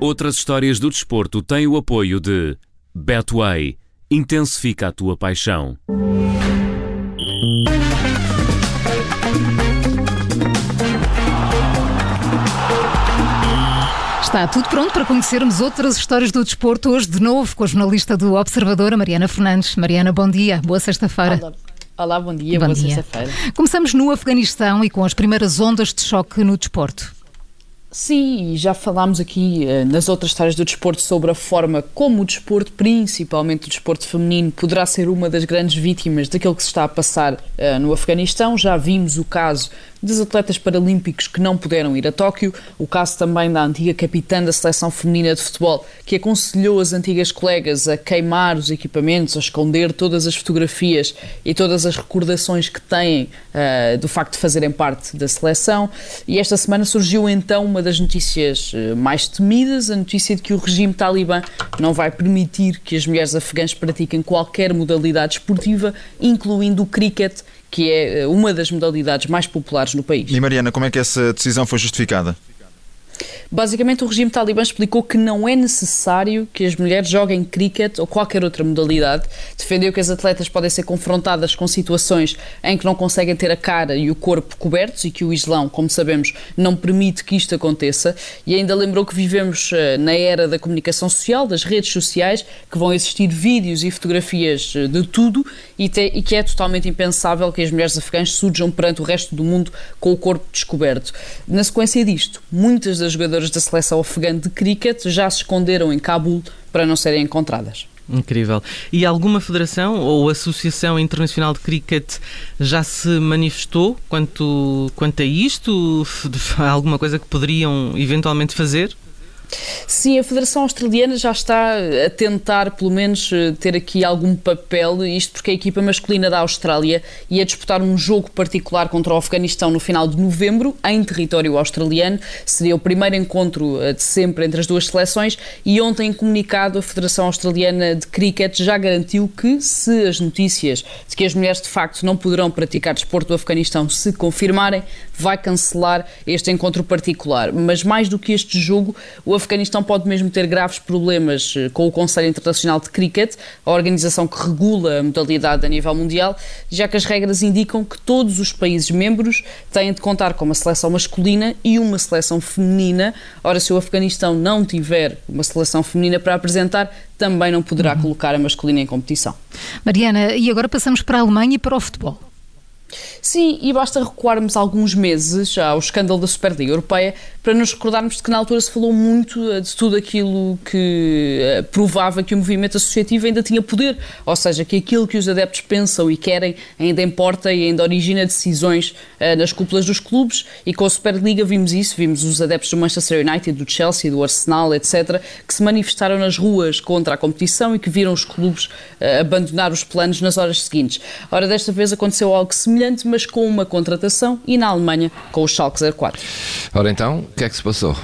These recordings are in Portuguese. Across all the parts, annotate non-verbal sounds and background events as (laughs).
Outras histórias do desporto têm o apoio de Betway. Intensifica a tua paixão. Está tudo pronto para conhecermos outras histórias do desporto hoje de novo com a jornalista do Observador, Mariana Fernandes. Mariana, bom dia, boa sexta-feira. Olá. Olá, bom dia, bom boa sexta-feira. Começamos no Afeganistão e com as primeiras ondas de choque no desporto. Sim, já falámos aqui uh, nas outras histórias do desporto sobre a forma como o desporto, principalmente o desporto feminino, poderá ser uma das grandes vítimas daquilo que se está a passar uh, no Afeganistão. Já vimos o caso dos atletas paralímpicos que não puderam ir a Tóquio, o caso também da antiga capitã da seleção feminina de futebol que aconselhou as antigas colegas a queimar os equipamentos, a esconder todas as fotografias e todas as recordações que têm uh, do facto de fazerem parte da seleção. E esta semana surgiu então uma das notícias uh, mais temidas, a notícia de que o regime talibã não vai permitir que as mulheres afegãs pratiquem qualquer modalidade esportiva, incluindo o cricket que é eh, uma das modalidades mais populares no país. E Mariana, como é que essa decisão foi justificada? Basicamente, o regime talibã explicou que não é necessário que as mulheres joguem cricket ou qualquer outra modalidade. Defendeu que as atletas podem ser confrontadas com situações em que não conseguem ter a cara e o corpo cobertos e que o Islão, como sabemos, não permite que isto aconteça. E ainda lembrou que vivemos eh, na era da comunicação social, das redes sociais, que vão existir vídeos e fotografias eh, de tudo e, te, e que é totalmente impensável que as mulheres afegãs surjam perante o resto do mundo com o corpo descoberto. Na sequência disto, muitas das jogadoras jogadoras da seleção afegã de cricket já se esconderam em Cabul para não serem encontradas. Incrível. E alguma federação ou associação internacional de cricket já se manifestou quanto, quanto a isto? (laughs) Alguma coisa que poderiam eventualmente fazer? Sim, a Federação Australiana já está a tentar, pelo menos, eh, ter aqui algum papel, isto porque a equipa masculina da Austrália ia disputar um jogo particular contra o Afeganistão no final de novembro, em território australiano. Seria o primeiro encontro eh, de sempre entre as duas seleções e ontem, em comunicado, a Federação Australiana de Cricket já garantiu que, se as notícias de que as mulheres de facto não poderão praticar desporto do Afeganistão se confirmarem, vai cancelar este encontro particular. Mas mais do que este jogo, o Afeganistão pode mesmo ter graves problemas eh, com o Conselho Internacional de Cricket, a organização que regula a modalidade a nível mundial, já que as regras indicam que todos os países membros têm de contar com uma seleção masculina e uma seleção feminina. Ora, se o Afeganistão não tiver uma seleção feminina para apresentar, também não poderá uhum. colocar a masculina em competição. Mariana, e agora passamos para a Alemanha e para o futebol. Sim, e basta recuarmos alguns meses ao escândalo da Superliga Europeia para nos recordarmos de que na altura se falou muito eh, de tudo aquilo que uh, provava que o movimento associativo ainda tinha poder, ou seja, que aquilo que os adeptos pensam e querem ainda importa e ainda origina decisões uh, nas cúpulas dos clubes e com a Superliga vimos isso, vimos os adeptos do Manchester United, do Chelsea, do Arsenal, etc., que se manifestaram nas ruas contra a competição e que viram os clubes abandonar os planos nas horas seguintes. Ora, desta vez aconteceu algo semelhante, mas com uma contratação e na Alemanha com o Schalke 04. Ora então, que é que se passou?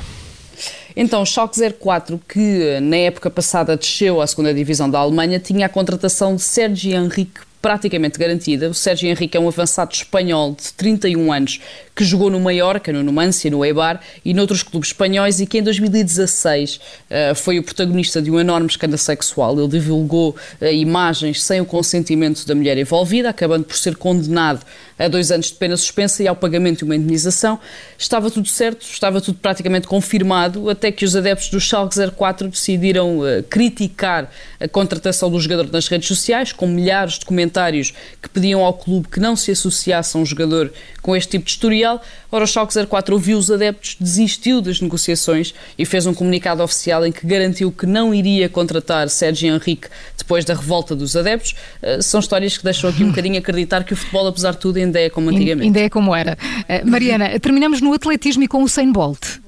Então, o Schalke 04, que na época passada desceu à segunda divisão da Alemanha, tinha a contratação de Sérgio Henrique praticamente garantida. O Sérgio Henrique é um avançado espanhol de 31 anos que jogou no Mallorca, no Numancia, no Eibar e noutros clubes espanhóis e que em 2016 uh, eh, foi o protagonista de um enorme escândalo sexual. Ele divulgou uh, imagens sem o consentimento da mulher envolvida, acabando por ser condenado a dois anos de pena suspensa e ao pagamento de uma indenização. Estava tudo certo, estava tudo praticamente confirmado, até que os adeptos do Schalke 04 decidiram uh, criticar a contratação do jogador nas redes sociais, com milhares de comentários que pediam ao clube que não se associasse a um jogador com este tipo de historial. Ora, o Schalke 04 ouviu os adeptos, desistiu das negociações e fez um comunicado oficial em que garantiu que não iria contratar Sérgio Henrique depois da revolta dos adeptos. Uh, são histórias que deixam aqui um (laughs) bocadinho acreditar que o futebol, apesar de tudo, ainda é como antigamente. Ainda é como era. Uh, Mariana, terminamos no atletismo e com o Usain Bolt.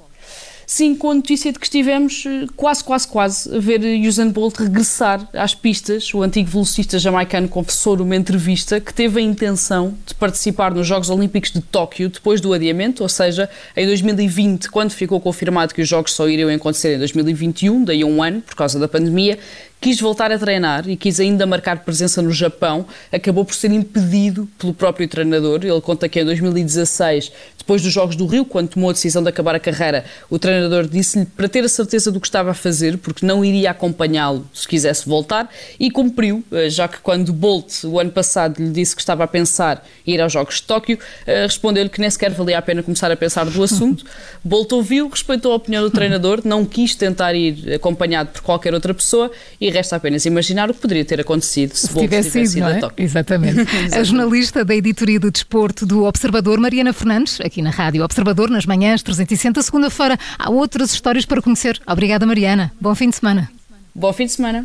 Sim, com a notícia de que estivemos eh, quase, quase, quase a ver Usain Bolt regressar às pistas. O antigo velocista jamaicano confessou numa entrevista que teve a intenção de participar nos Jogos Olímpicos de Tóquio depois do adiamento, ou seja, em 2020, quando ficou confirmado que os Jogos só iriam acontecer em 2021, daí a um ano, por causa da pandemia, quis voltar a treinar e quis ainda marcar presença no Japão, acabou por ser impedido pelo próprio treinador. Ele conta que em 2016, depois dos Jogos do Rio, quando tomou a decisão de acabar a carreira, o treinador disse-lhe para ter a certeza do que estava a fazer, porque não iria acompanhá-lo se quisesse voltar, e cumpriu, eh, já que quando Bolt, o ano passado, lhe disse que estava a pensar ir aos Jogos de Tóquio, eh, respondeu-lhe que nem sequer valia a pena começar a pensar do assunto. (laughs) Bolt ouviu, respeitou a opinião do treinador, não quis tentar ir acompanhado por qualquer outra pessoa e resta apenas imaginar o que poderia ter acontecido se, se tivesse, tivesse ido, é? a Tóquio. Exatamente. (laughs) a jornalista da editoria do desporto do Observador, Mariana Fernandes, aqui na Rádio Observador, nas manhãs 360, segunda-feira, há outras histórias para conhecer. Obrigada, Mariana. Bom fim de semana. Bom fim de semana.